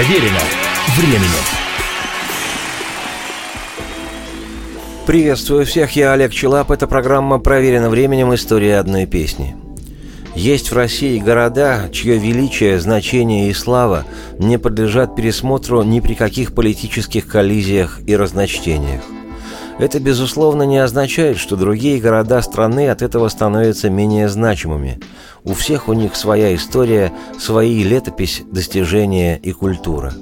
Проверено временем. Приветствую всех, я Олег Челап. Это программа «Проверено временем. История одной песни». Есть в России города, чье величие, значение и слава не подлежат пересмотру ни при каких политических коллизиях и разночтениях. Это, безусловно, не означает, что другие города страны от этого становятся менее значимыми. У всех у них своя история, свои летопись, достижения и культура.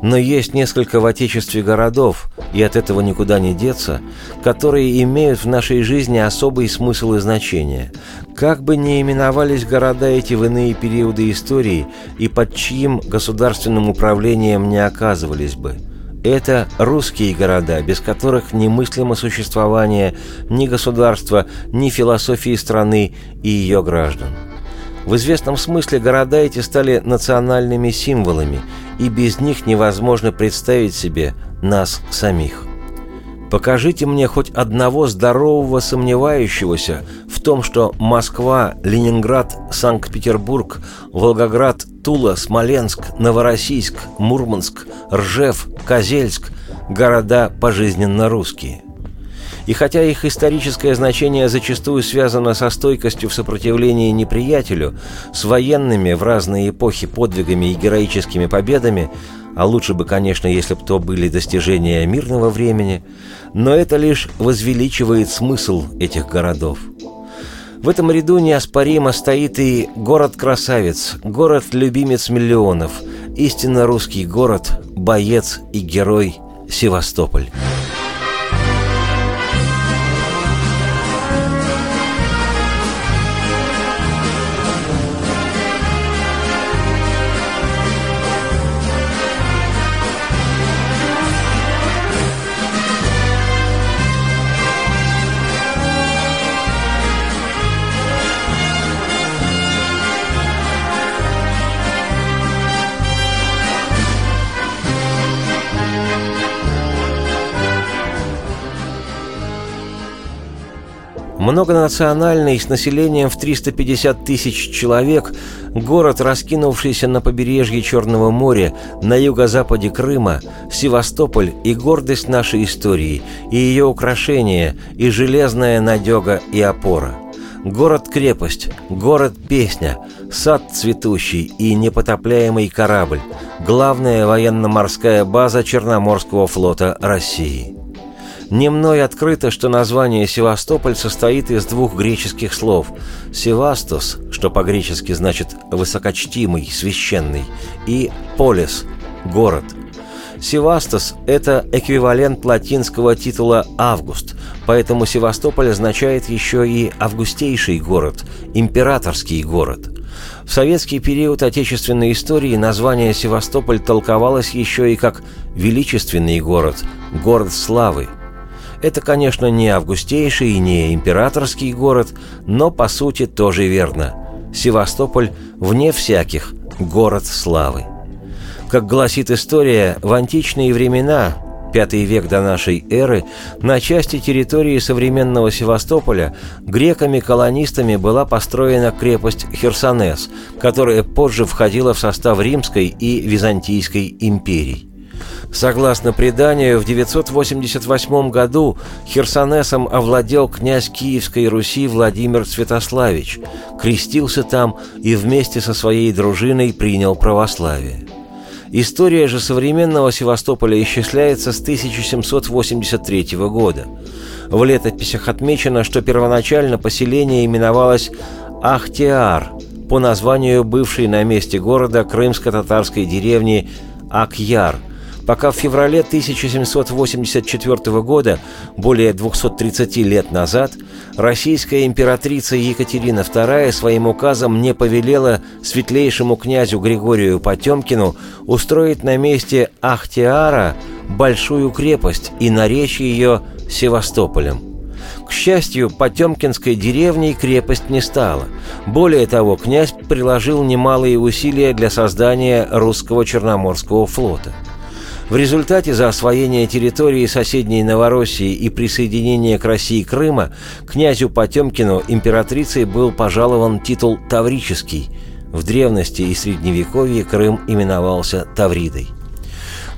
Но есть несколько в Отечестве городов, и от этого никуда не деться, которые имеют в нашей жизни особый смысл и значение. Как бы ни именовались города эти в иные периоды истории и под чьим государственным управлением не оказывались бы – это русские города, без которых немыслимо существование ни государства, ни философии страны и ее граждан. В известном смысле города эти стали национальными символами, и без них невозможно представить себе нас самих. Покажите мне хоть одного здорового сомневающегося в том, что Москва, Ленинград, Санкт-Петербург, Волгоград, Тула, Смоленск, Новороссийск, Мурманск, Ржев, Козельск – города пожизненно русские. И хотя их историческое значение зачастую связано со стойкостью в сопротивлении неприятелю, с военными в разные эпохи подвигами и героическими победами, а лучше бы, конечно, если бы то были достижения мирного времени, но это лишь возвеличивает смысл этих городов. В этом ряду неоспоримо стоит и город-красавец, город-любимец миллионов, истинно русский город, боец и герой Севастополь. Многонациональный, с населением в 350 тысяч человек, город, раскинувшийся на побережье Черного моря, на юго-западе Крыма, Севастополь и гордость нашей истории, и ее украшения, и железная надега и опора. Город-крепость, город-песня, сад цветущий и непотопляемый корабль, главная военно-морская база Черноморского флота России – не мной открыто, что название Севастополь состоит из двух греческих слов «севастос», что по-гречески значит «высокочтимый», «священный», и «полис» – «город». Севастос – это эквивалент латинского титула «Август», поэтому Севастополь означает еще и «августейший город», «императорский город». В советский период отечественной истории название Севастополь толковалось еще и как «величественный город», «город славы», это, конечно, не августейший и не императорский город, но по сути тоже верно. Севастополь, вне всяких, город славы. Как гласит история, в античные времена, пятый век до нашей эры, на части территории современного Севастополя греками-колонистами была построена крепость Херсонес, которая позже входила в состав Римской и Византийской империй. Согласно преданию, в 988 году Херсонесом овладел князь Киевской Руси Владимир Святославич, крестился там и вместе со своей дружиной принял православие. История же современного Севастополя исчисляется с 1783 года. В летописях отмечено, что первоначально поселение именовалось Ахтиар по названию бывшей на месте города крымско-татарской деревни Акьяр – пока в феврале 1784 года, более 230 лет назад, российская императрица Екатерина II своим указом не повелела светлейшему князю Григорию Потемкину устроить на месте Ахтиара большую крепость и наречь ее Севастополем. К счастью, Потемкинской деревней крепость не стала. Более того, князь приложил немалые усилия для создания русского Черноморского флота – в результате за освоение территории соседней Новороссии и присоединение к России Крыма князю Потемкину императрицей был пожалован титул Таврический, В древности и средневековье Крым именовался Тавридой.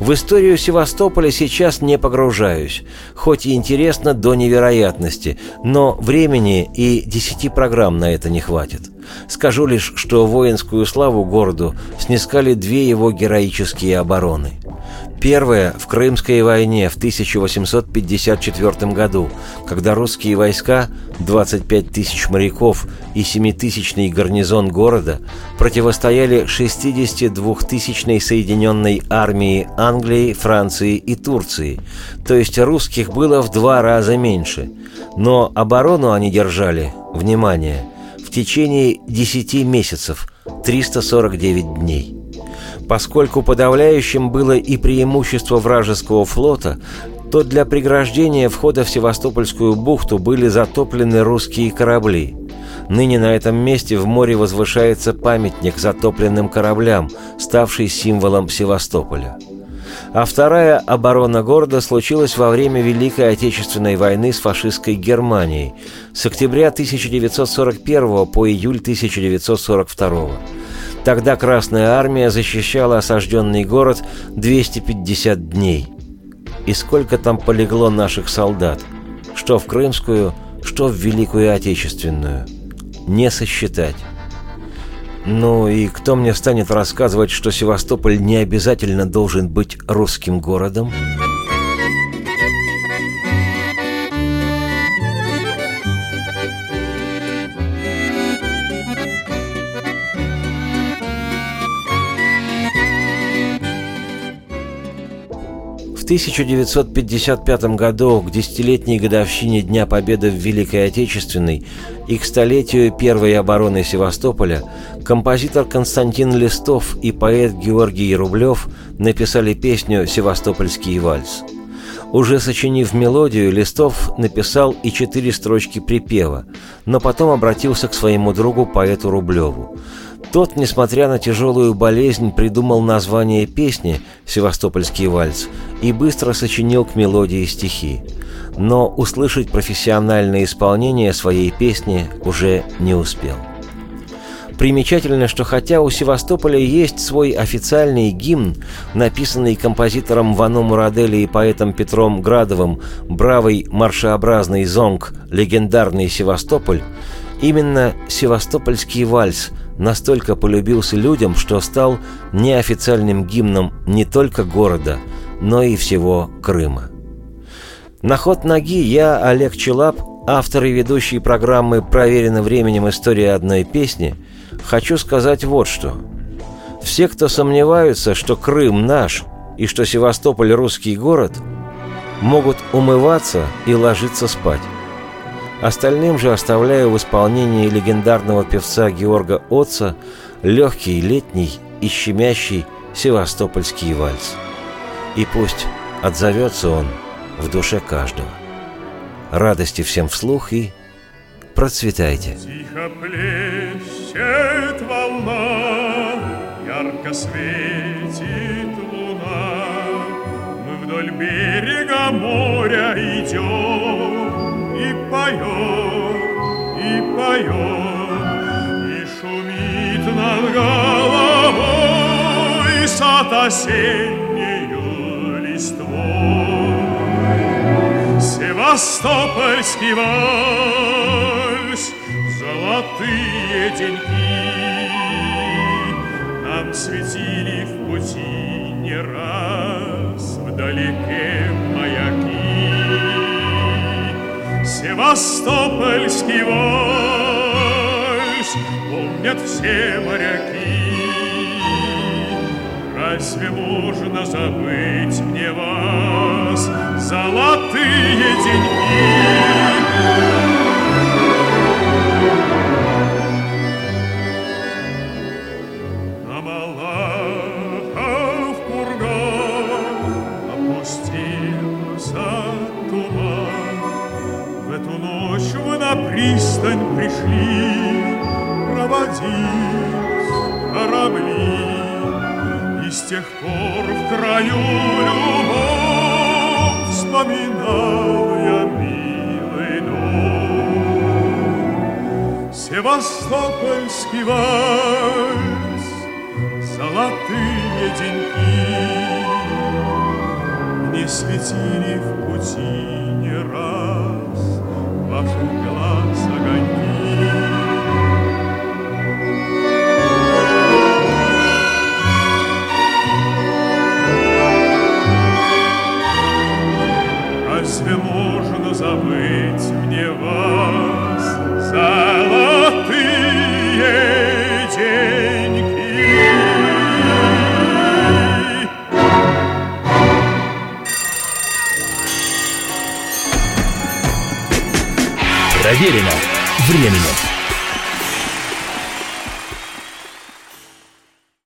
В историю Севастополя сейчас не погружаюсь, хоть и интересно до невероятности, но времени и десяти программ на это не хватит. Скажу лишь, что воинскую славу городу снискали две его героические обороны. Первая в Крымской войне в 1854 году, когда русские войска, 25 тысяч моряков и 7-тысячный гарнизон города противостояли 62-тысячной соединенной армии Англии, Франции и Турции, то есть русских было в два раза меньше. Но оборону они держали, внимание, в течение 10 месяцев, 349 дней. Поскольку подавляющим было и преимущество вражеского флота, то для преграждения входа в Севастопольскую бухту были затоплены русские корабли. Ныне на этом месте в море возвышается памятник затопленным кораблям, ставший символом Севастополя. А вторая оборона города случилась во время Великой Отечественной войны с фашистской Германией с октября 1941 по июль 1942 Тогда Красная Армия защищала осажденный город 250 дней. И сколько там полегло наших солдат, что в Крымскую, что в Великую Отечественную. Не сосчитать. Ну и кто мне станет рассказывать, что Севастополь не обязательно должен быть русским городом? 1955 году, к десятилетней годовщине Дня Победы в Великой Отечественной и к столетию Первой обороны Севастополя, композитор Константин Листов и поэт Георгий Рублев написали песню «Севастопольский вальс». Уже сочинив мелодию, Листов написал и четыре строчки припева, но потом обратился к своему другу поэту Рублеву. Тот, несмотря на тяжелую болезнь, придумал название песни «Севастопольский вальс» и быстро сочинил к мелодии стихи. Но услышать профессиональное исполнение своей песни уже не успел. Примечательно, что хотя у Севастополя есть свой официальный гимн, написанный композитором Вано Мурадели и поэтом Петром Градовым «Бравый маршеобразный зонг. Легендарный Севастополь», именно «Севастопольский вальс» настолько полюбился людям, что стал неофициальным гимном не только города, но и всего Крыма. На ход ноги я, Олег Челап, автор и ведущий программы «Проверено временем. История одной песни», хочу сказать вот что. Все, кто сомневаются, что Крым наш и что Севастополь русский город, могут умываться и ложиться спать. Остальным же оставляю в исполнении легендарного певца Георга Отца легкий летний и щемящий севастопольский вальс. И пусть отзовется он в душе каждого. Радости всем вслух и процветайте. Тихо плещет волна, ярко светит луна. Мы вдоль берега моря идем, и поет, и поет, и шумит над головой сад осеннею листвой. Севастопольский вальс, золотые деньги нам светили в пути не раз вдалеке Севастопольский вальс Помнят все моряки. Разве можно забыть мне вас? Золотые деньги тех пор в краю любовь вспоминал я милый дом. Севастопольский вальс золотые деньги Не светили в пути не раз Ваших глаз огоньки Разве можно забыть мне вас, золотые деньги? Проверено временем.